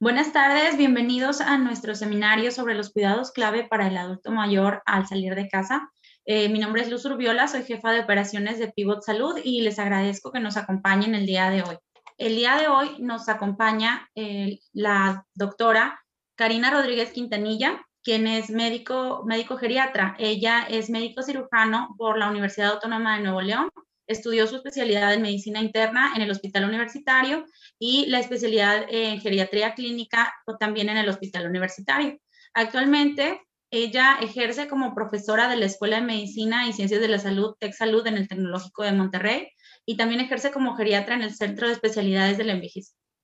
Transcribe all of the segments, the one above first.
Buenas tardes, bienvenidos a nuestro seminario sobre los cuidados clave para el adulto mayor al salir de casa. Eh, mi nombre es Luz Urbiola, soy jefa de operaciones de Pivot Salud y les agradezco que nos acompañen el día de hoy. El día de hoy nos acompaña eh, la doctora Karina Rodríguez Quintanilla, quien es médico, médico geriatra. Ella es médico cirujano por la Universidad Autónoma de Nuevo León estudió su especialidad en medicina interna en el Hospital Universitario y la especialidad en geriatría clínica también en el Hospital Universitario. Actualmente, ella ejerce como profesora de la Escuela de Medicina y Ciencias de la Salud, Tech en el Tecnológico de Monterrey, y también ejerce como geriatra en el Centro de Especialidades del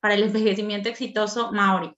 para el Envejecimiento Exitoso Maori.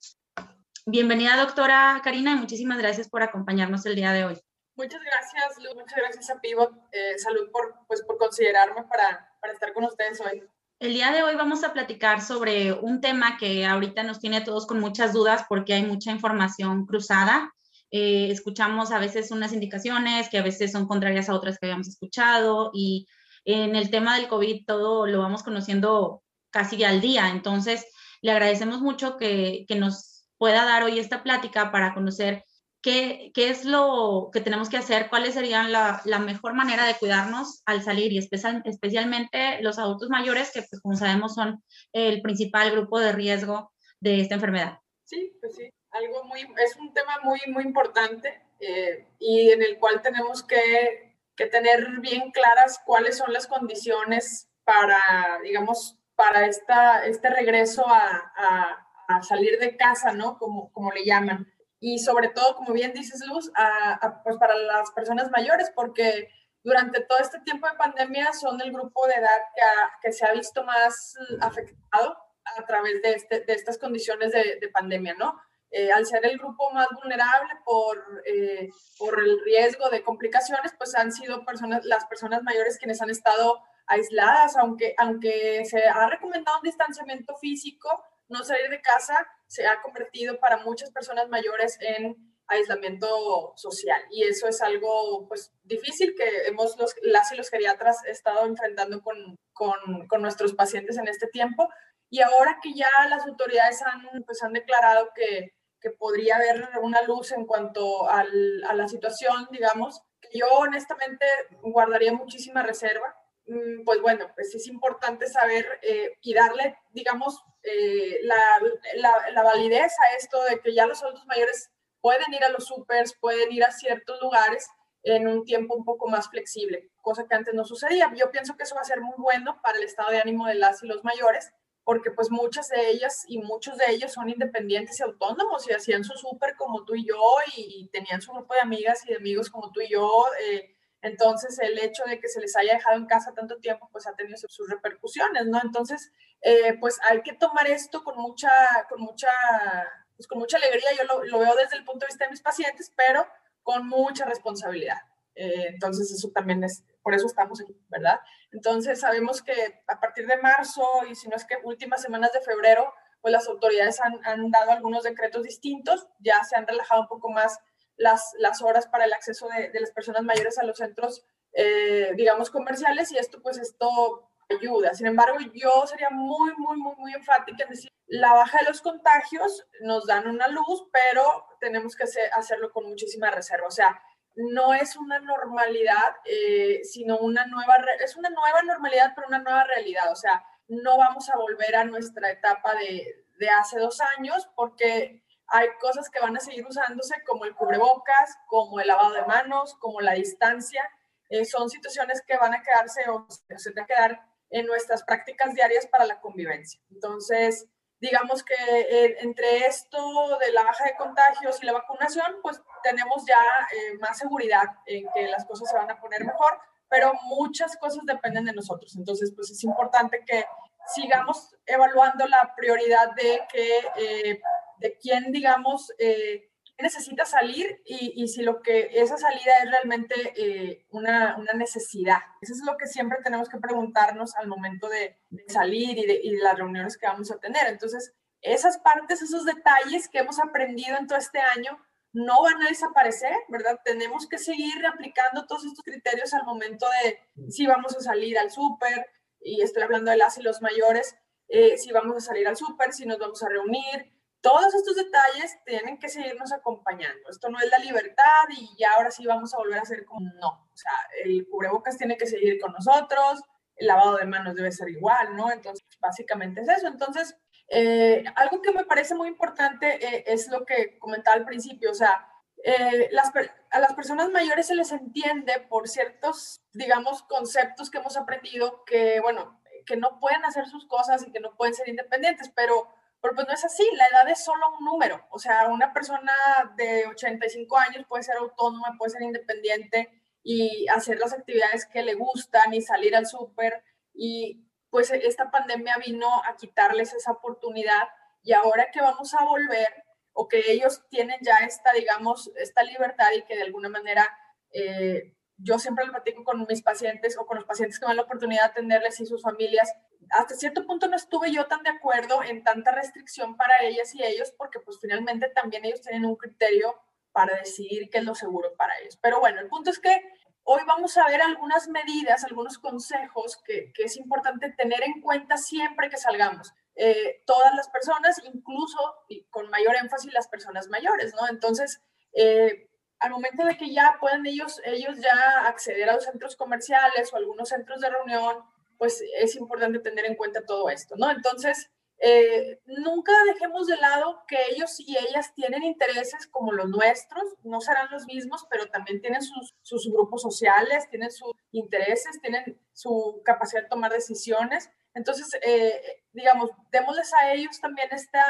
Bienvenida, doctora Karina, y muchísimas gracias por acompañarnos el día de hoy. Muchas gracias, Luz. Muchas gracias a Pivot eh, Salud por, pues, por considerarme para, para estar con ustedes hoy. El día de hoy vamos a platicar sobre un tema que ahorita nos tiene todos con muchas dudas porque hay mucha información cruzada. Eh, escuchamos a veces unas indicaciones que a veces son contrarias a otras que habíamos escuchado y en el tema del COVID todo lo vamos conociendo casi al día. Entonces, le agradecemos mucho que, que nos pueda dar hoy esta plática para conocer ¿Qué, es lo que tenemos que hacer? ¿Cuáles serían la, mejor manera de cuidarnos al salir? Y especialmente los adultos mayores, que pues, como sabemos son el principal grupo de riesgo de esta enfermedad. Sí, pues sí, algo muy, es un tema muy, muy importante eh, y en el cual tenemos que, tener bien claras cuáles son las condiciones para, digamos, para esta, este regreso a, a salir de casa, ¿no? Como, como le llaman y sobre todo, como bien dices, Luz, pues para las personas mayores, porque durante todo este tiempo de pandemia son el grupo de edad que, que se ha visto más afectado a través de, este, de estas condiciones de, de pandemia, ¿no? Eh, al ser el grupo más vulnerable por, eh, por el riesgo de complicaciones, pues han sido personas, las personas mayores quienes han estado aisladas, aunque, aunque se ha recomendado un distanciamiento físico, no salir de casa se ha convertido para muchas personas mayores en aislamiento social. Y eso es algo pues difícil que hemos los, las y los geriatras estado enfrentando con, con, con, nuestros pacientes en este tiempo. Y ahora que ya las autoridades han, pues, han declarado que, que podría haber una luz en cuanto al, a la situación, digamos, que yo honestamente guardaría muchísima reserva pues bueno, pues es importante saber eh, y darle, digamos, eh, la, la, validez a esto de que ya los adultos mayores pueden ir a los supers, pueden ir a ciertos lugares en un tiempo un poco más flexible, cosa que antes no sucedía. Yo pienso que eso va a ser muy bueno para el estado de ánimo de las y los mayores, porque pues muchas de ellas y muchos de ellos son independientes y autónomos y hacían su súper como tú y yo y, tenían su grupo de amigas y de amigos como tú y yo. Eh, entonces, el hecho de que se les haya dejado en casa tanto tiempo, pues ha tenido sus repercusiones, ¿no? Entonces, eh, pues hay que tomar esto con mucha, con mucha, pues con mucha alegría. Yo lo, veo desde el punto de vista de mis pacientes, pero con mucha responsabilidad. Eh, entonces, eso también es, por eso estamos aquí, ¿verdad? Entonces, sabemos que a partir de marzo y si no es que últimas semanas de febrero, pues las autoridades han, han dado algunos decretos distintos, ya se han relajado un poco más las, las horas para el acceso de, de las personas mayores a los centros, eh, digamos, comerciales y esto, pues esto ayuda. Sin embargo, yo sería muy, muy, muy, muy enfática en decir, la baja de los contagios nos dan una luz, pero tenemos que hacerlo con muchísima reserva. O sea, no es una normalidad, eh, sino una nueva, es una nueva normalidad, pero una nueva realidad. O sea, no vamos a volver a nuestra etapa de, de hace dos años porque hay cosas que van a seguir usándose como el cubrebocas, como el lavado de manos, como la distancia. Eh, son situaciones que van a quedarse o se van a quedar en nuestras prácticas diarias para la convivencia. Entonces, digamos que eh, entre esto de la baja de contagios y la vacunación, pues tenemos ya eh, más seguridad en que las cosas se van a poner mejor, pero muchas cosas dependen de nosotros. Entonces, pues es importante que sigamos evaluando la prioridad de que de quién, digamos, eh, necesita salir y, si lo que esa salida es realmente eh, una, necesidad. Eso es lo que siempre tenemos que preguntarnos al momento de, salir y de, y de, las reuniones que vamos a tener. Entonces, esas partes, esos detalles que hemos aprendido en todo este año no van a desaparecer, ¿verdad? Tenemos que seguir aplicando todos estos criterios al momento de si vamos a salir al súper, y estoy hablando de las y los mayores, eh, si vamos a salir al súper, si nos vamos a reunir, todos estos detalles tienen que seguirnos acompañando. Esto no es la libertad y ya ahora sí vamos a volver a hacer como no. O sea, el cubrebocas tiene que seguir con nosotros, el lavado de manos debe ser igual, ¿no? Entonces, básicamente es eso. Entonces, eh, algo que me parece muy importante eh, es lo que comentaba al principio, o sea, eh, las, a las personas mayores se les entiende por ciertos, digamos, conceptos que hemos aprendido que, bueno, que no pueden hacer sus cosas y que no pueden ser independientes, pero, pero pues no es así, la edad es solo un número, o sea, una persona de 85 años puede ser autónoma, puede ser independiente y hacer las actividades que le gustan y salir al súper y pues esta pandemia vino a quitarles esa oportunidad y ahora que vamos a volver o que ellos tienen ya esta, digamos, esta libertad y que de alguna manera eh, yo siempre lo platico con mis pacientes o con los pacientes que me dan la oportunidad de atenderles y sus familias. Hasta cierto punto no estuve yo tan de acuerdo en tanta restricción para ellas y ellos porque pues finalmente también ellos tienen un criterio para decidir qué es lo seguro para ellos. Pero bueno, el punto es que Hoy vamos a ver algunas medidas, algunos consejos que, es importante tener en cuenta siempre que salgamos. Eh, todas las personas, incluso y con mayor énfasis las personas mayores, ¿no? Entonces, eh, al momento de que ya pueden ellos, ellos ya acceder a los centros comerciales o algunos centros de reunión, pues es importante tener en cuenta todo esto, ¿no? Entonces, eh, nunca dejemos de lado que ellos y ellas tienen intereses como los nuestros, no serán los mismos, pero también tienen sus, grupos sociales, tienen sus intereses, tienen su capacidad de tomar decisiones. Entonces, eh, digamos, démosles a ellos también esta,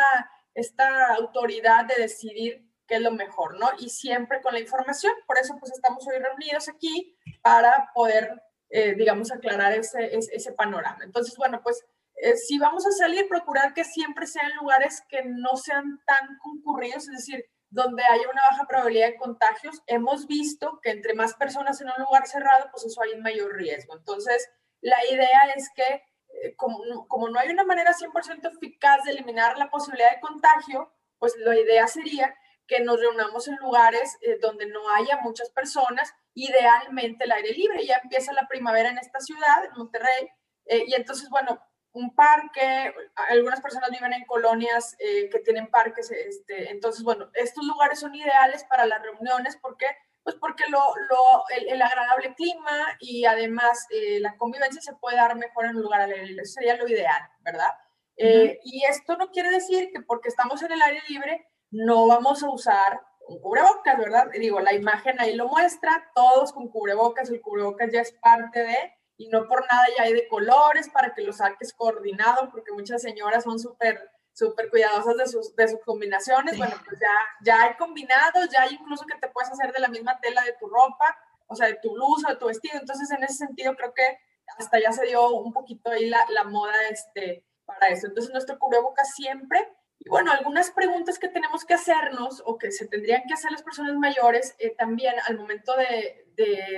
esta autoridad de decidir qué es lo mejor, ¿no? Y siempre con la información. Por eso, pues estamos hoy reunidos aquí para poder, eh, digamos, aclarar ese, ese, panorama. Entonces, bueno, pues eh, si vamos a salir, procurar que siempre sean lugares que no sean tan concurridos, es decir, donde haya una baja probabilidad de contagios. Hemos visto que entre más personas en un lugar cerrado, pues eso hay un mayor riesgo. Entonces, la idea es que eh, como, como, no hay una manera 100% eficaz de eliminar la posibilidad de contagio, pues la idea sería que nos reunamos en lugares eh, donde no haya muchas personas, idealmente el aire libre. Ya empieza la primavera en esta ciudad, en Monterrey, y entonces, bueno, un parque, algunas personas viven en colonias eh, que tienen parques, este, entonces, bueno, estos lugares son ideales para las reuniones, ¿por qué? Pues porque lo, lo, el, agradable clima y además eh, la convivencia se puede dar mejor en un lugar al aire libre, sería lo ideal, ¿verdad? Eh, y esto no quiere decir que porque estamos en el aire libre no vamos a usar un cubrebocas, ¿verdad? Digo, la imagen ahí lo muestra, todos con cubrebocas, el cubrebocas ya es parte de, y no por nada ya hay de colores para que lo saques coordinado, porque muchas señoras son súper súper cuidadosas de sus, de sus combinaciones. Bueno, pues ya, ya hay combinados, ya hay incluso que te puedes hacer de la misma tela de tu ropa, o sea, de tu blusa, de tu vestido. Entonces, en ese sentido, creo que hasta ya se dio un poquito ahí la, la moda este, para eso. Entonces, nuestro cubrebocas siempre bueno, algunas preguntas que tenemos que hacernos o que se tendrían que hacer las personas mayores eh, también al momento de,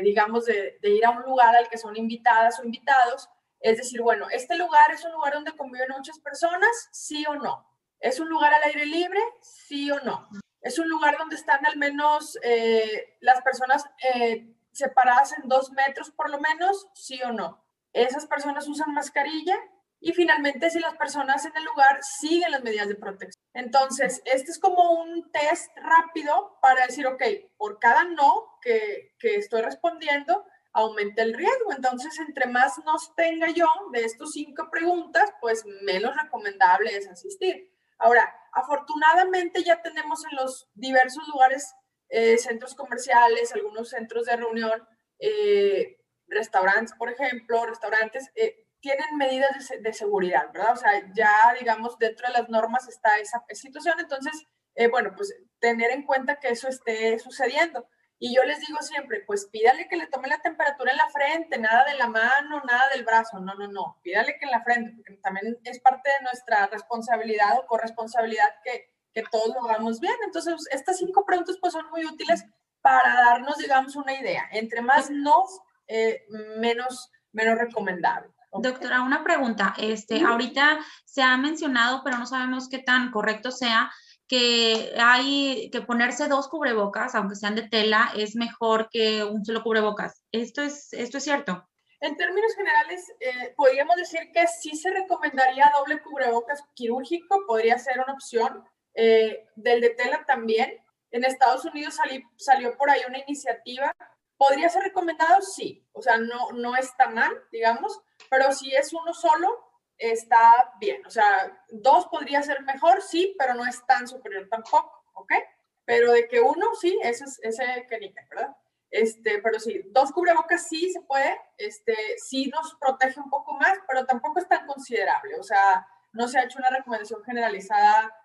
digamos, de, ir a un lugar al que son invitadas o invitados, es decir, bueno, ¿este lugar es un lugar donde conviven muchas personas? ¿Sí o no? ¿Es un lugar al aire libre? ¿Sí o no? ¿Es un lugar donde están al menos eh, las personas eh, separadas en dos metros por lo menos? ¿Sí o no? ¿Esas personas usan mascarilla? Y finalmente, si las personas en el lugar siguen las medidas de protección. Entonces, este es como un test rápido para decir, ok, por cada no que, que estoy respondiendo, aumenta el riesgo. Entonces, entre más nos tenga yo de estos cinco preguntas, pues menos recomendable es asistir. Ahora, afortunadamente ya tenemos en los diversos lugares, eh, centros comerciales, algunos centros de reunión, eh, restaurantes, por ejemplo, restaurantes, eh, tienen medidas de, seguridad, ¿verdad? O sea, ya, digamos, dentro de las normas está esa situación, entonces, eh, bueno, pues tener en cuenta que eso esté sucediendo. Y yo les digo siempre, pues pídale que le tome la temperatura en la frente, nada de la mano, nada del brazo, no, no, no, pídale que en la frente, porque también es parte de nuestra responsabilidad o corresponsabilidad que, que todos lo hagamos bien. Entonces, estas cinco preguntas pues son muy útiles para darnos, digamos, una idea. Entre más no, eh, menos, menos recomendable. Doctora, una pregunta. Este, ahorita se ha mencionado, pero no sabemos qué tan correcto sea, que hay que ponerse dos cubrebocas, aunque sean de tela, es mejor que un solo cubrebocas. ¿Esto es, esto es cierto? En términos generales, eh, podríamos decir que sí se recomendaría doble cubrebocas quirúrgico, podría ser una opción. eh, del de tela también. En Estados Unidos salió por ahí una iniciativa. ¿Podría ser recomendado? Sí. O sea, no, no está mal, digamos, pero si es uno solo, está bien. O sea, dos podría ser mejor, sí, pero no es tan superior tampoco, ¿ok? Pero de que uno, sí, ese es ese que ¿verdad? Este, pero sí, dos cubrebocas sí se puede, este, sí nos protege un poco más, pero tampoco es tan considerable. O sea, no se ha hecho una recomendación generalizada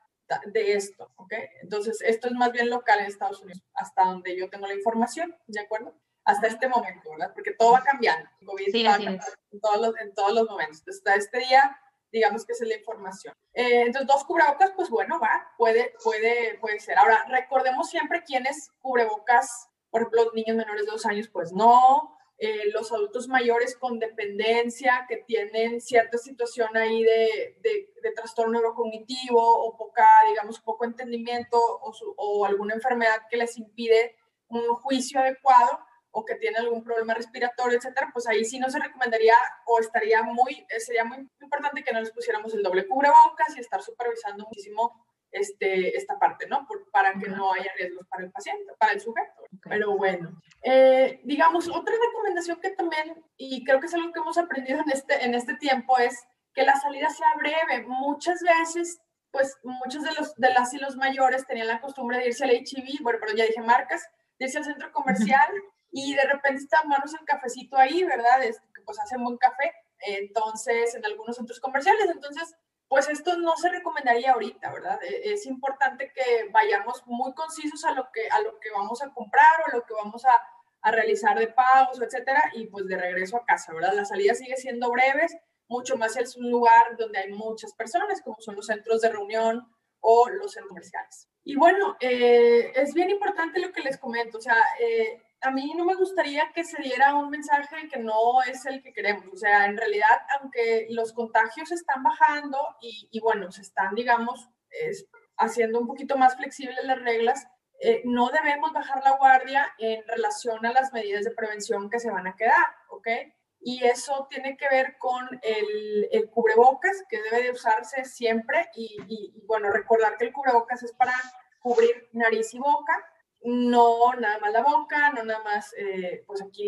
de esto, ¿ok? Entonces, esto es más bien local en Estados Unidos, hasta donde yo tengo la información, ¿de acuerdo? Hasta este momento, ¿verdad? Porque todo va cambiando. sí, en, todos los, en todos los momentos. hasta este día, digamos que es la información. Eh, entonces, dos cubrebocas, pues bueno, va, puede, puede, puede ser. Ahora, recordemos siempre quiénes cubrebocas, por ejemplo, los niños menores de dos años, pues no, eh, los adultos mayores con dependencia que tienen cierta situación ahí de, de, trastorno neurocognitivo o poca, digamos, poco entendimiento o, o, alguna enfermedad que les impide un juicio adecuado o que tienen algún problema respiratorio, etcétera, pues ahí sí no se recomendaría o estaría muy, sería muy importante que no les pusiéramos el doble cubrebocas y estar supervisando muchísimo este, esta parte, ¿no? para que no haya riesgos para el paciente, para el sujeto. Pero bueno, eh, digamos, otra recomendación que también, y creo que es algo que hemos aprendido en este, en este tiempo, es que la salida sea breve. Muchas veces, pues muchos de, los, de las y los mayores tenían la costumbre de irse al HIV, bueno, pero ya dije marcas, de irse al centro comercial y de repente están manos el cafecito ahí, ¿verdad? Pues hacen buen café, entonces, en algunos centros comerciales, entonces pues esto no se recomendaría ahorita, ¿verdad? E, es importante que vayamos muy concisos a lo que, a lo que vamos a comprar o a lo que vamos a, a realizar de pagos, etcétera, y pues de regreso a casa, ¿verdad? La salida sigue siendo breves, mucho más es un lugar donde hay muchas personas, como son los centros de reunión o los comerciales. Y bueno, eh, es bien importante lo que les comento, o sea, eh, a mí no me gustaría que se diera un mensaje que no es el que queremos. O sea, en realidad, aunque los contagios están bajando y, bueno, se están, digamos, haciendo un poquito más flexibles las reglas, eh, no debemos bajar la guardia en relación a las medidas de prevención que se van a quedar, ¿ok? Y eso tiene que ver con el, el cubrebocas, que debe de usarse siempre. Y, y bueno, recordar que el cubrebocas es para cubrir nariz y boca no nada más la boca, no nada más eh, pues aquí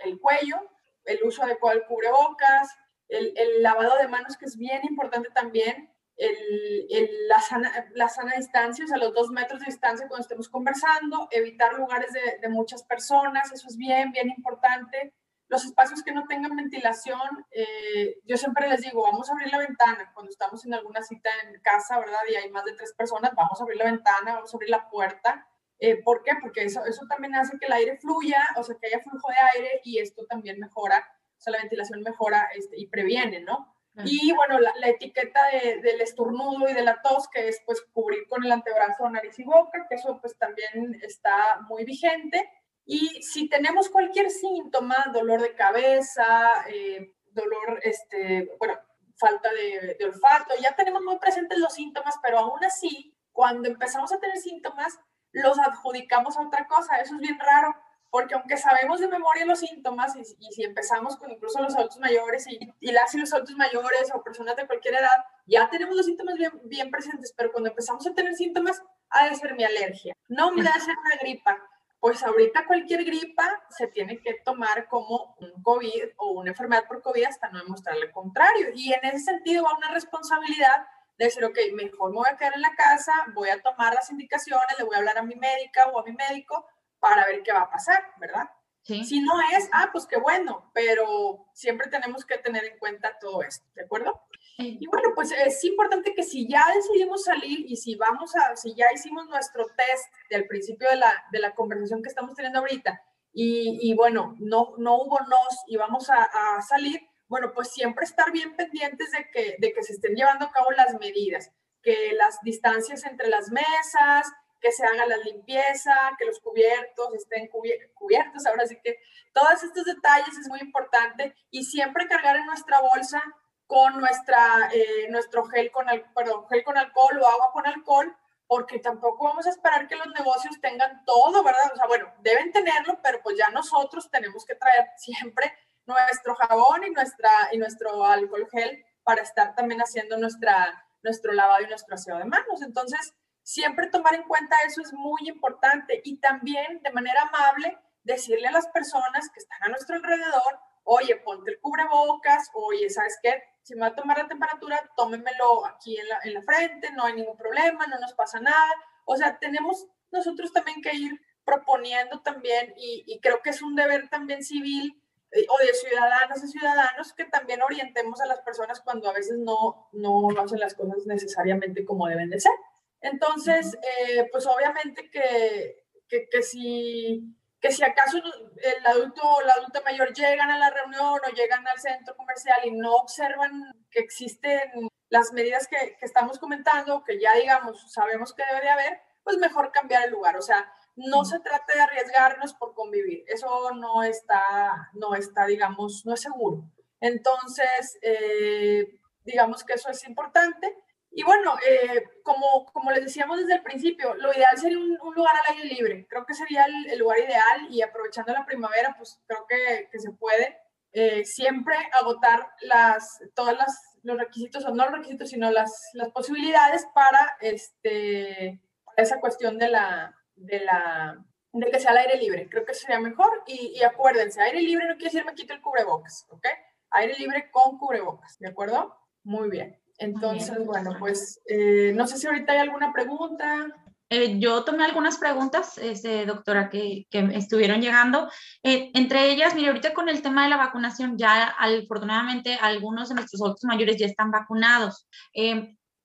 el cuello, el uso adecuado del cubrebocas, el, lavado de manos que es bien importante también, el, la, sana, la, sana, distancia, o sea, los dos metros de distancia cuando estemos conversando, evitar lugares de, de muchas personas, eso es bien, bien importante. Los espacios que no tengan ventilación, eh, yo siempre les digo, vamos a abrir la ventana cuando estamos en alguna cita en casa, ¿verdad? Y hay más de tres personas, vamos a abrir la ventana, vamos a abrir la puerta eh, ¿Por qué? Porque eso, eso también hace que el aire fluya, o sea, que haya flujo de aire y esto también mejora, o sea, la ventilación mejora este, y previene, ¿no? Y bueno, la, etiqueta del estornudo y de la tos, que es pues cubrir con el antebrazo, nariz y boca, que eso pues también está muy vigente. Y si tenemos cualquier síntoma, dolor de cabeza, eh, dolor, este, bueno, falta de, de olfato, ya tenemos muy presentes los síntomas, pero aún así, cuando empezamos a tener síntomas, los adjudicamos a otra cosa. Eso es bien raro, porque aunque sabemos de memoria los síntomas, y, si empezamos con incluso los adultos mayores y, y, las y los adultos mayores o personas de cualquier edad, ya tenemos los síntomas bien, bien presentes, pero cuando empezamos a tener síntomas, ha de ser mi alergia. No me ha de ser una gripa. Pues ahorita cualquier gripa se tiene que tomar como un COVID o una enfermedad por COVID hasta no demostrarle el contrario. Y en ese sentido va una responsabilidad de decir, ok, mejor me voy a quedar en la casa, voy a tomar las indicaciones, le voy a hablar a mi médica o a mi médico para ver qué va a pasar, ¿verdad? Si no es, ah, pues qué bueno, pero siempre tenemos que tener en cuenta todo esto, ¿de acuerdo? Y bueno, pues es importante que si ya decidimos salir y si vamos a, si ya hicimos nuestro test del principio de la, de la conversación que estamos teniendo ahorita y, y bueno, no, no hubo nos y vamos a, a salir, bueno, pues siempre estar bien pendientes de que, de que se estén llevando a cabo las medidas, que las distancias entre las mesas, que se haga la limpieza, que los cubiertos estén cubiertos. Ahora sí que todos estos detalles es muy importante y siempre cargar en nuestra bolsa con nuestra, eh, nuestro gel con, perdón, gel con alcohol o agua con alcohol, porque tampoco vamos a esperar que los negocios tengan todo, ¿verdad? O sea, bueno, deben tenerlo, pero pues ya nosotros tenemos que traer siempre nuestro jabón y, nuestra, y nuestro alcohol gel para estar también haciendo nuestra, nuestro lavado y nuestro aseo de manos. Entonces, siempre tomar en cuenta eso es muy importante y también de manera amable decirle a las personas que están a nuestro alrededor, oye, ponte el cubrebocas, oye, ¿sabes qué? Si me va a tomar la temperatura, tómemelo aquí en la, en la frente, no hay ningún problema, no nos pasa nada. O sea, tenemos nosotros también que ir proponiendo también y, y creo que es un deber también civil o de ciudadanos y ciudadanos que también orientemos a las personas cuando a veces no, no, hacen las cosas necesariamente como deben de ser. Entonces, eh, pues obviamente que, que, que, si, que si acaso el adulto o la adulta mayor llegan a la reunión o llegan al centro comercial y no observan que existen las medidas que, que estamos comentando, que ya digamos sabemos que debe de haber, pues mejor cambiar el lugar. O sea, no se trata de arriesgarnos por convivir, eso no está, no está, digamos, no es seguro. Entonces, eh, digamos que eso es importante. Y bueno, eh, como, como les decíamos desde el principio, lo ideal sería un, lugar al aire libre. Creo que sería el, lugar ideal y aprovechando la primavera, pues creo que, que se puede eh, siempre agotar las, todas las, los requisitos, o no los requisitos, sino las, las posibilidades para, este, para esa cuestión de la, de, la, de que sea al aire libre. Creo que sería mejor. Y, acuérdense, aire libre no quiere decir me quito el cubrebocas, ¿ok? Aire libre con cubrebocas, ¿de acuerdo? Muy bien. Entonces, bueno, pues eh, no sé si ahorita hay alguna pregunta. Eh, yo tomé algunas preguntas, este, doctora, que, que estuvieron llegando. Eh, entre ellas, mire, ahorita con el tema de la vacunación, ya afortunadamente algunos de nuestros adultos mayores ya están vacunados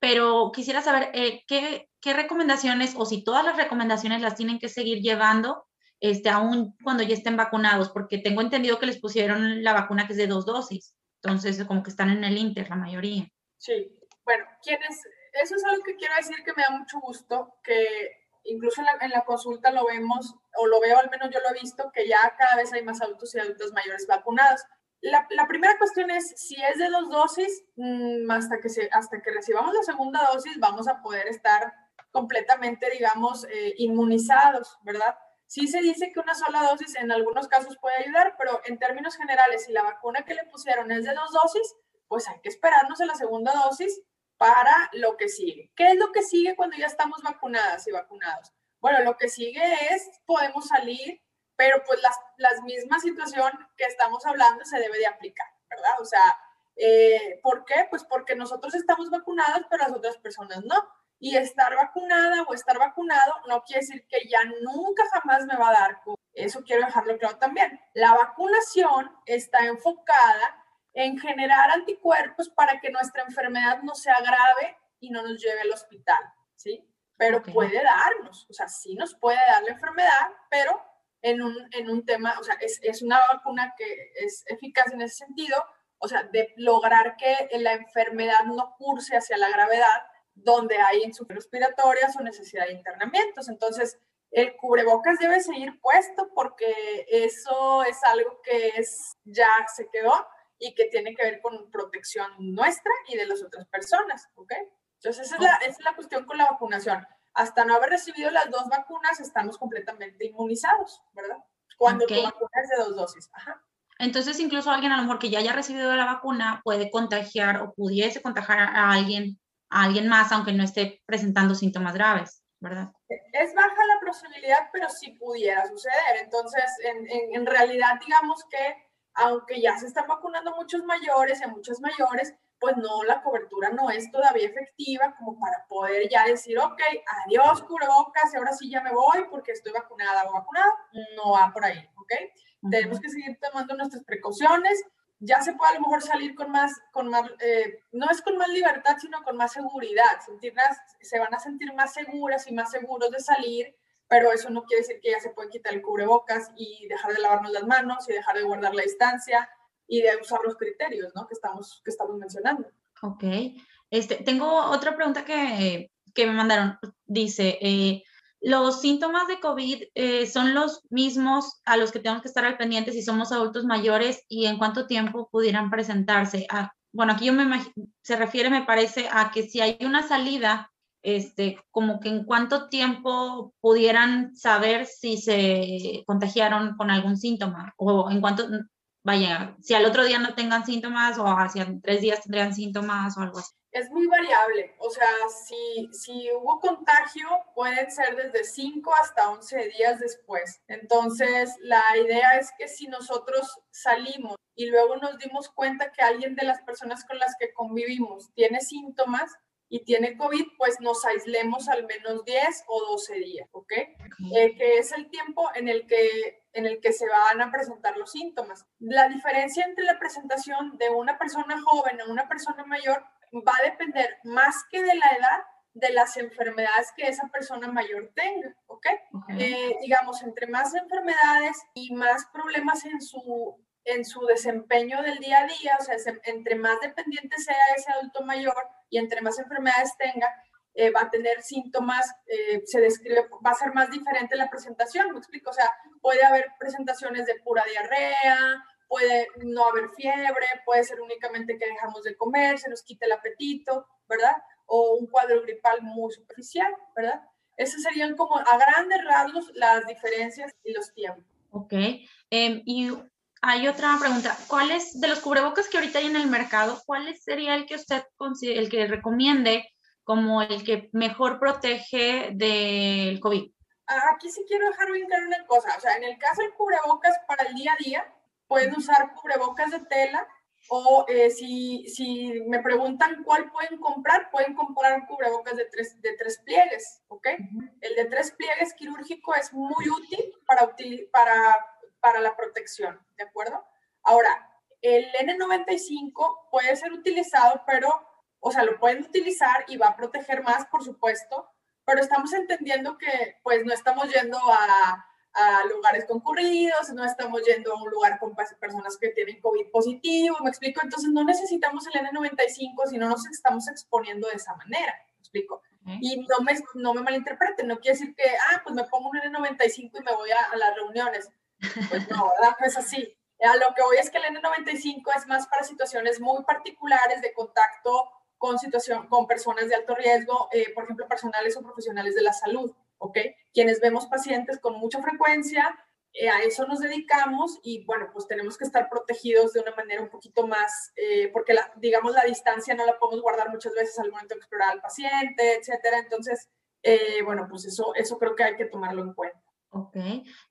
pero quisiera saber eh, ¿qué, qué, recomendaciones o si todas las recomendaciones las tienen que seguir llevando este, aún cuando ya estén vacunados, porque tengo entendido que les pusieron la vacuna que es de dos dosis, entonces como que están en el Inter la mayoría. Sí, bueno, quienes, eso es algo que quiero decir que me da mucho gusto, que incluso en la, en la, consulta lo vemos, o lo veo, al menos yo lo he visto, que ya cada vez hay más adultos y adultos mayores vacunados. La, primera cuestión es, si es de dos dosis, mm, hasta, que se, hasta que recibamos la segunda dosis, vamos a poder estar completamente, digamos, eh, inmunizados, ¿verdad? Sí se dice que una sola dosis en algunos casos puede ayudar, pero en términos generales, si la vacuna que le pusieron es de dos dosis, pues hay que esperarnos a la segunda dosis para lo que sigue. ¿Qué es lo que sigue cuando ya estamos vacunadas y vacunados? Bueno, lo que sigue es, podemos salir pero pues las, las mismas situación que estamos hablando se debe de aplicar, ¿verdad? O sea, eh, ¿por qué? Pues porque nosotros estamos vacunados, pero las otras personas no. Y estar vacunada o estar vacunado no quiere decir que ya nunca jamás me va a dar. Eso quiero dejarlo claro también. La vacunación está enfocada en generar anticuerpos para que nuestra enfermedad no sea grave y no nos lleve al hospital, ¿sí? Pero puede darnos, o sea, sí nos puede dar la enfermedad, pero en un, en un tema, o sea, es, es, una vacuna que es eficaz en ese sentido, o sea, de lograr que la enfermedad no curse hacia la gravedad, donde hay insuficiencias respiratorias o necesidad de internamientos. Entonces, el cubrebocas debe seguir puesto porque eso es algo que es, ya se quedó y que tiene que ver con protección nuestra y de las otras personas, ¿ok? Entonces, esa es la, esa es la cuestión con la vacunación hasta no haber recibido las dos vacunas, estamos completamente inmunizados, ¿verdad? Cuando tu vacuna es de dos dosis. Ajá. Entonces, incluso alguien a lo mejor que ya haya recibido la vacuna puede contagiar o pudiese contagiar a alguien, a alguien más, aunque no esté presentando síntomas graves, ¿verdad? Es baja la posibilidad, pero sí pudiera suceder. Entonces, en, en, en realidad, digamos que aunque ya se están vacunando muchos mayores y a muchas mayores, pues no, la cobertura no es todavía efectiva como para poder ya decir, ok, adiós cubrebocas y ahora sí ya me voy porque estoy vacunada o vacunada. No va por ahí, ok. Tenemos que seguir tomando nuestras precauciones. Ya se puede a lo mejor salir con más, con más eh, no es con más libertad, sino con más seguridad. Sentirlas, se van a sentir más seguras y más seguros de salir, pero eso no quiere decir que ya se pueden quitar el cubrebocas y dejar de lavarnos las manos y dejar de guardar la distancia y de usar los criterios ¿no? que, estamos, que estamos mencionando. Ok. Este, tengo otra pregunta que, que me mandaron. Dice, eh, ¿los síntomas de COVID eh, son los mismos a los que tenemos que estar al pendiente si somos adultos mayores y en cuánto tiempo pudieran presentarse? Ah, bueno, aquí yo me se refiere, me parece, a que si hay una salida, este, como que en cuánto tiempo pudieran saber si se contagiaron con algún síntoma o en cuánto, vaya, si al otro día no tengan síntomas o hacia tres días tendrían síntomas o algo así. Es muy variable. O sea, si, si hubo contagio, pueden ser desde 5 hasta 11 días después. Entonces, la idea es que si nosotros salimos y luego nos dimos cuenta que alguien de las personas con las que convivimos tiene síntomas, y tiene COVID, pues nos aislemos al menos 10 o 12 días, ¿ok? Eh, que es el tiempo en el, que, en el que se van a presentar los síntomas. La diferencia entre la presentación de una persona joven a una persona mayor va a depender más que de la edad, de las enfermedades que esa persona mayor tenga, ¿ok? Eh, digamos, entre más enfermedades y más problemas en su, en su desempeño del día a día, o sea, entre más dependiente sea ese adulto mayor, y entre más enfermedades tenga, eh, va a tener síntomas, eh, se describe, va a ser más diferente la presentación, me explico, o sea, puede haber presentaciones de pura diarrea, puede no haber fiebre, puede ser únicamente que dejamos de comer, se nos quite el apetito, ¿verdad? O un cuadro gripal muy superficial, ¿verdad? Esas serían como a grandes rasgos las diferencias y los tiempos. Ok. Em, y hay otra pregunta. ¿Cuáles de los cubrebocas que ahorita hay en el mercado, cuál sería el que usted el que recomiende como el que mejor protege del COVID? Aquí sí quiero dejar bien claro una cosa. O sea, en el caso del cubrebocas para el día a día, pueden usar cubrebocas de tela o eh, si, si me preguntan cuál pueden comprar, pueden comprar cubrebocas de tres, de tres pliegues, ¿ok? El de tres pliegues quirúrgico es muy útil para, para para la protección, ¿de acuerdo? Ahora, el N95 puede ser utilizado, pero, o sea, lo pueden utilizar y va a proteger más, por supuesto, pero estamos entendiendo que, pues, no estamos yendo a, a lugares concurridos, no estamos yendo a un lugar con personas que tienen COVID positivo, me explico, entonces no necesitamos el N95 si no nos estamos exponiendo de esa manera, me explico. Y no me, no me malinterpreten, no quiere decir que, ah, pues me pongo un N95 y me voy a, a las reuniones. Pues no, ¿verdad? No es así. A lo que voy es que el N95 es más para situaciones muy particulares de contacto con, situación, con personas de alto riesgo, eh, por ejemplo, personales o profesionales de la salud, ¿ok? Quienes vemos pacientes con mucha frecuencia, eh, a eso nos dedicamos y bueno, pues tenemos que estar protegidos de una manera un poquito más, eh, porque la, digamos la distancia no la podemos guardar muchas veces al momento de explorar al paciente, etcétera. Entonces, bueno, pues eso, eso creo que hay que tomarlo en cuenta. Ok.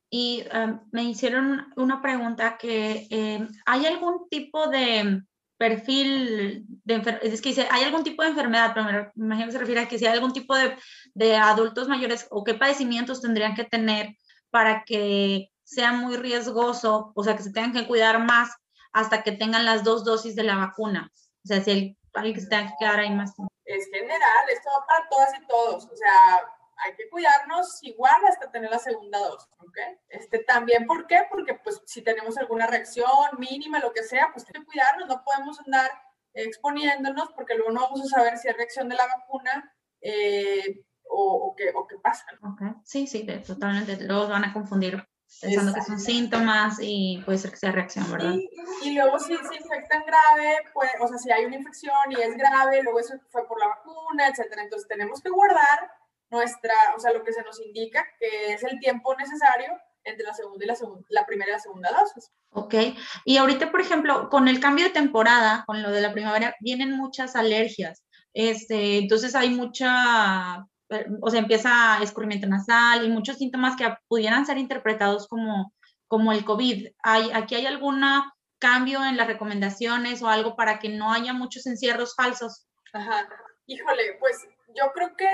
Y em, me hicieron una pregunta que em, hay algún tipo de perfil de es que dice, hay algún tipo de enfermedad, pero me imagino que se refiere a que si hay algún tipo de, de adultos mayores o qué padecimientos tendrían que tener para que sea muy riesgoso, o sea, que se tengan que cuidar más hasta que tengan las dos dosis de la vacuna. O sea, si hay alguien que se tenga que quedar ahí más. Es general, esto va para todas y todos. O sea, hay que cuidarnos igual hasta tener la segunda dosis, ¿ok? Este, también, ¿por qué? Porque pues si tenemos alguna reacción mínima, lo que sea, pues hay que cuidarnos, no podemos andar exponiéndonos porque luego no vamos a saber si es reacción de la vacuna eh, o, qué, o, qué, pasa. Okay. Sí, sí, totalmente. Luego van a confundir pensando que son síntomas y puede ser que sea reacción, ¿verdad? Y, luego si se infectan grave, pues, o sea, si hay una infección y es grave, luego eso fue por la vacuna, etcétera. Entonces tenemos que guardar nuestra, o sea, lo que se nos indica que es el tiempo necesario entre la segunda y la, segunda, la primera y la segunda dosis. Ok, y ahorita, por ejemplo, con el cambio de temporada, con lo de la primavera, vienen muchas alergias. Este, entonces hay mucha, o sea, empieza escurrimiento nasal y muchos síntomas que pudieran ser interpretados como, como el COVID. ¿Hay, ¿Aquí hay algún cambio en las recomendaciones o algo para que no haya muchos encierros falsos? Ajá, híjole, pues yo creo que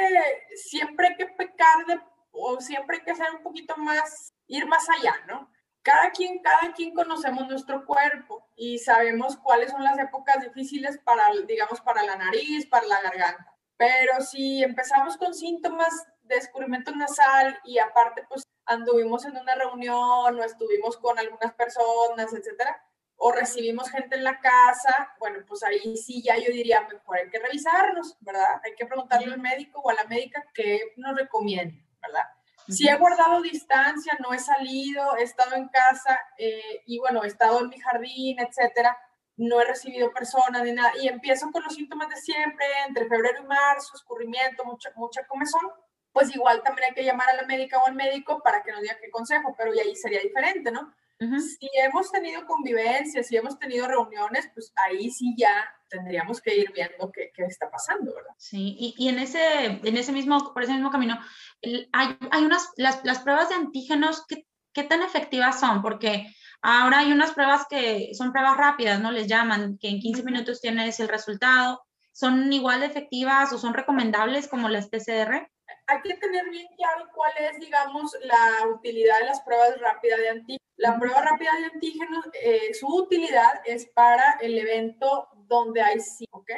siempre hay que pecar de, o siempre hay que hacer un poquito más, ir más allá, ¿no? Cada quien, cada quien conocemos nuestro cuerpo y sabemos cuáles son las épocas difíciles para, digamos, para la nariz, para la garganta. Pero si empezamos con síntomas de escurrimiento nasal y aparte pues anduvimos en una reunión o estuvimos con algunas personas, etcétera, o recibimos gente en la casa, bueno, pues ahí sí ya yo diría, mejor hay que revisarnos, ¿verdad? Hay que preguntarle al médico o a la médica qué nos recomienda, ¿verdad? Si he guardado distancia, no he salido, he estado en casa eh, y bueno, he estado en mi jardín, etcétera, no he recibido personas ni nada, y empiezo con los síntomas de siempre, entre febrero y marzo, escurrimiento, mucha, mucha comezón, pues igual también hay que llamar a la médica o al médico para que nos diga qué consejo, pero y ahí sería diferente, ¿no? Si hemos tenido convivencia, si hemos tenido reuniones, pues ahí sí ya tendríamos que ir viendo qué, qué está pasando, ¿verdad? Sí, y, y, en, ese, en ese mismo, por ese mismo camino, hay, hay unas, las, las, pruebas de antígenos, ¿qué, ¿qué tan efectivas son? Porque ahora hay unas pruebas que son pruebas rápidas, ¿no? Les llaman, que en 15 minutos tienes el resultado. ¿Son igual de efectivas o son recomendables como las PCR? Hay que tener bien claro cuál es, digamos, la utilidad de las pruebas rápidas de antígenos. La prueba rápida de antígenos, eh, su utilidad es para el evento donde hay sí, ¿ok?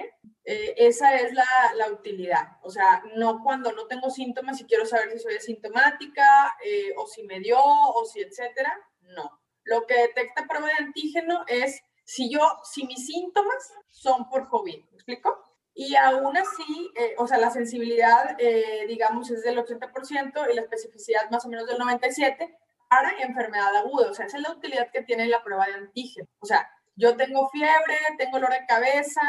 Eh, esa es la, la, utilidad. O sea, no cuando no tengo síntomas y quiero saber si soy asintomática eh, o si me dio o si etcétera. No. Lo que detecta prueba de antígeno es si yo, si mis síntomas son por COVID. ¿Me explico? Y aún así, eh, o sea, la sensibilidad, eh, digamos, es del 80% y la especificidad más o menos del 97% para enfermedad aguda. O sea, esa es la utilidad que tiene la prueba de antígeno. O sea, yo tengo fiebre, tengo dolor de cabeza,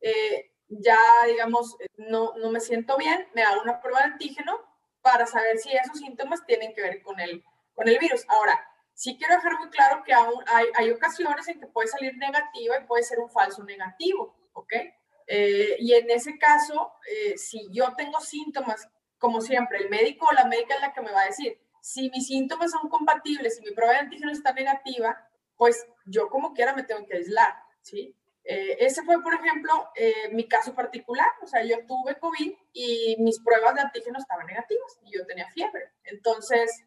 eh, ya, digamos, no, no me siento bien, me hago una prueba de antígeno para saber si esos síntomas tienen que ver con el, con el virus. Ahora, sí quiero dejar muy claro que aún hay, hay ocasiones en que puede salir negativa y puede ser un falso negativo, ¿ok? Eh, y en ese caso, eh, si yo tengo síntomas, como siempre, el médico o la médica es la que me va a decir, si mis síntomas son compatibles, si mi prueba de antígeno está negativa, pues yo como quiera me tengo que aislar, ¿sí? Eh, ese fue, por ejemplo, mi caso particular, o sea, yo tuve COVID y mis pruebas de antígeno estaban negativas y yo tenía fiebre. Entonces,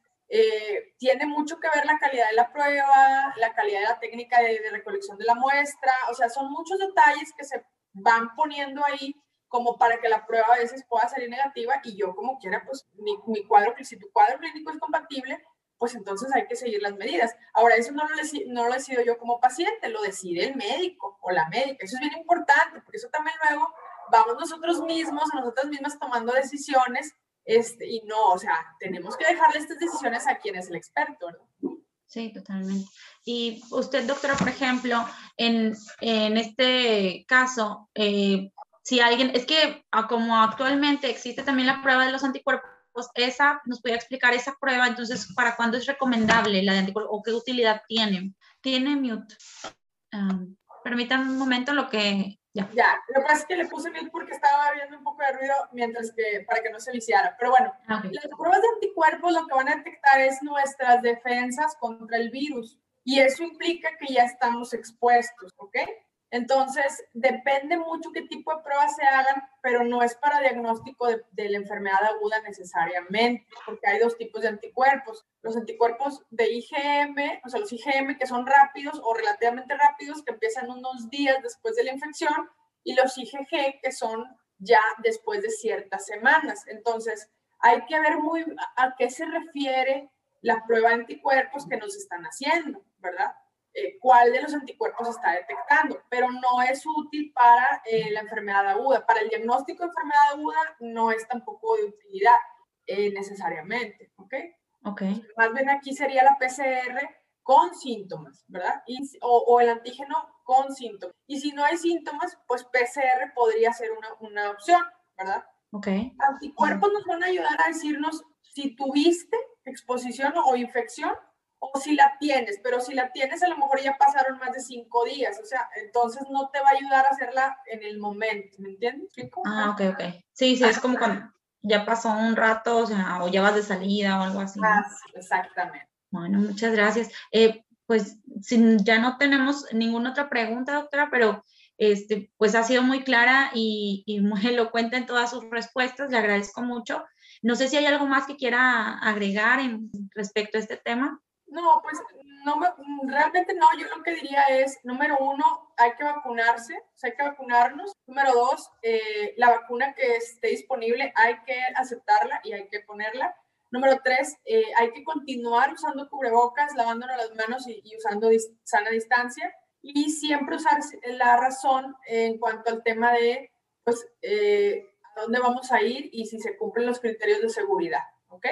tiene mucho que ver la calidad de la prueba, la calidad de la técnica de, de recolección de la muestra, o sea, son muchos detalles que se van poniendo ahí como para que la prueba a veces pueda salir negativa y yo como quiera, pues mi, mi cuadro, si tu cuadro clínico es compatible, pues entonces hay que seguir las medidas. Ahora, eso no lo, no lo decido yo como paciente, lo decide el médico o la médica. Eso es bien importante, porque eso también luego vamos nosotros mismos, nosotras mismas tomando decisiones, este, y no, o sea, tenemos que dejarle estas decisiones a quien es el experto, ¿no? Sí, totalmente. Y usted, doctora, por ejemplo, en, en este caso, eh, si alguien, es que ah, como actualmente existe también la prueba de los anticuerpos, esa, nos puede explicar esa prueba, entonces, ¿para cuándo es recomendable la de anticuerpos o qué utilidad tiene? Tiene mute. Um, permítanme un momento lo que ya. ya, lo que pasa es que le puse mil porque estaba viendo un poco de ruido mientras que, para que no se viciara. Pero bueno, ah, las pruebas de anticuerpos lo que van a detectar es nuestras defensas contra el virus. Y eso implica que ya estamos expuestos, ¿ok? Entonces, depende mucho qué tipo de pruebas se hagan, pero no es para diagnóstico de, la enfermedad aguda necesariamente, porque hay dos tipos de anticuerpos. Los anticuerpos de IgM, o sea, los IgM que son rápidos o relativamente rápidos, que empiezan unos días después de la infección, y los IgG que son ya después de ciertas semanas. Entonces, hay que ver muy a qué se refiere la prueba de anticuerpos que nos están haciendo, ¿verdad? Eh, cuál de los anticuerpos está detectando, pero no es útil para eh, la enfermedad aguda. Para el diagnóstico de enfermedad aguda no es tampoco de utilidad eh, necesariamente, ¿ok? Ok. Más bien aquí sería la PCR con síntomas, ¿verdad? o, o, el antígeno con síntomas. Y si no hay síntomas, pues PCR podría ser una, una opción, ¿verdad? Ok. Anticuerpos nos van a ayudar a decirnos si tuviste exposición o infección o si la tienes, pero si la tienes a lo mejor ya pasaron más de cinco días, o sea, entonces no te va a ayudar a hacerla en el momento, ¿me entiendes? Ah, ok, ok. Sí, sí, es como cuando ya pasó un rato, o sea, o ya vas de salida o algo así. Ah, exactamente. Bueno, muchas gracias. Eh, pues sin, ya no tenemos ninguna otra pregunta, doctora, pero este, pues ha sido muy clara y, y muy elocuente en todas sus respuestas, le agradezco mucho. No sé si hay algo más que quiera agregar en respecto a este tema. No, pues no realmente no, yo lo que diría es, número uno, hay que vacunarse, o sea, hay que vacunarnos. Número dos, eh, la vacuna que esté disponible hay que aceptarla y hay que ponerla. Número tres, eh, hay que continuar usando cubrebocas, lavándonos las manos y, usando sana distancia. Y siempre usar la razón en cuanto al tema de, pues, eh, a dónde vamos a ir y si se cumplen los criterios de seguridad, ¿ok?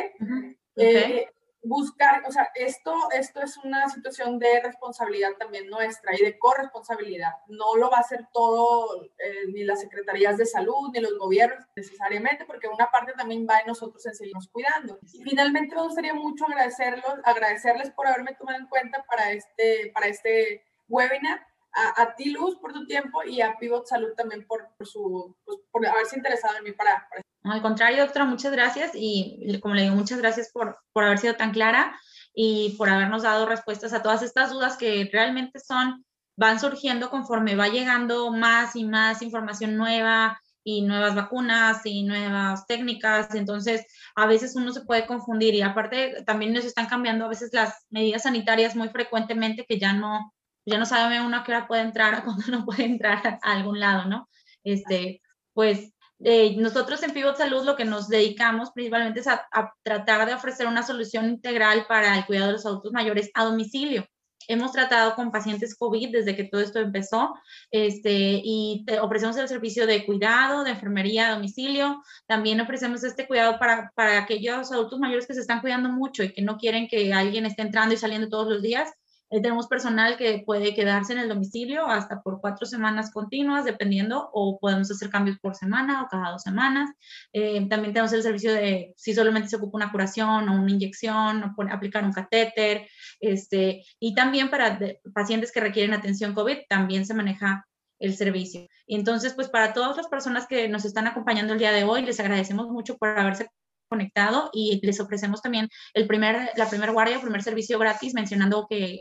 okay buscar, o sea, esto, esto es una situación de responsabilidad también nuestra y de corresponsabilidad. No lo va a hacer todo, eh, ni las secretarías de salud, ni los gobiernos necesariamente, porque una parte también va en nosotros en seguirnos cuidando. Y finalmente me gustaría mucho agradecerlos, agradecerles por haberme tomado en cuenta para este, para este webinar. A, ti, Luz, por tu tiempo y a Pivot Salud también por, su, pues, por haberse interesado en mí para, Al contrario, doctora, muchas gracias y como le digo, muchas gracias por, por haber sido tan clara y por habernos dado respuestas a todas estas dudas que realmente son, van surgiendo conforme va llegando más y más información nueva y nuevas vacunas y nuevas técnicas. Entonces, a veces uno se puede confundir y aparte también nos están cambiando a veces las medidas sanitarias muy frecuentemente que ya no ya no sabe uno a qué hora puede entrar o cuándo no puede entrar a algún lado, ¿no? Este, pues eh, nosotros en Pivot Salud lo que nos dedicamos principalmente es a, tratar de ofrecer una solución integral para el cuidado de los adultos mayores a domicilio. Hemos tratado con pacientes COVID desde que todo esto empezó este, y ofrecemos el servicio de cuidado, de enfermería a domicilio. También ofrecemos este cuidado para, para aquellos adultos mayores que se están cuidando mucho y que no quieren que alguien esté entrando y saliendo todos los días eh, tenemos personal que puede quedarse en el domicilio hasta por cuatro semanas continuas, dependiendo, o podemos hacer cambios por semana o cada dos semanas. Eh, también tenemos el servicio de si solamente se ocupa una curación o una inyección, o aplicar un catéter. Este, y también para pacientes que requieren atención COVID, también se maneja el servicio. Entonces, pues para todas las personas que nos están acompañando el día de hoy, les agradecemos mucho por haberse conectado y les ofrecemos también el primer, la primer guardia, el primer servicio gratis, mencionando que,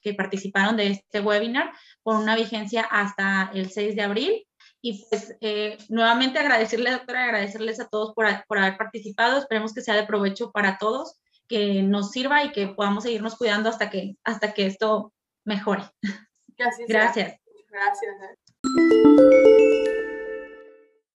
que, participaron de este webinar con una vigencia hasta el 6 de abril. Y pues eh, nuevamente agradecerle, doctora, agradecerles a todos por, por haber participado. Esperemos que sea de provecho para todos, que nos sirva y que podamos seguirnos cuidando hasta que, hasta que esto mejore. Gracias. Gracias. Gracias.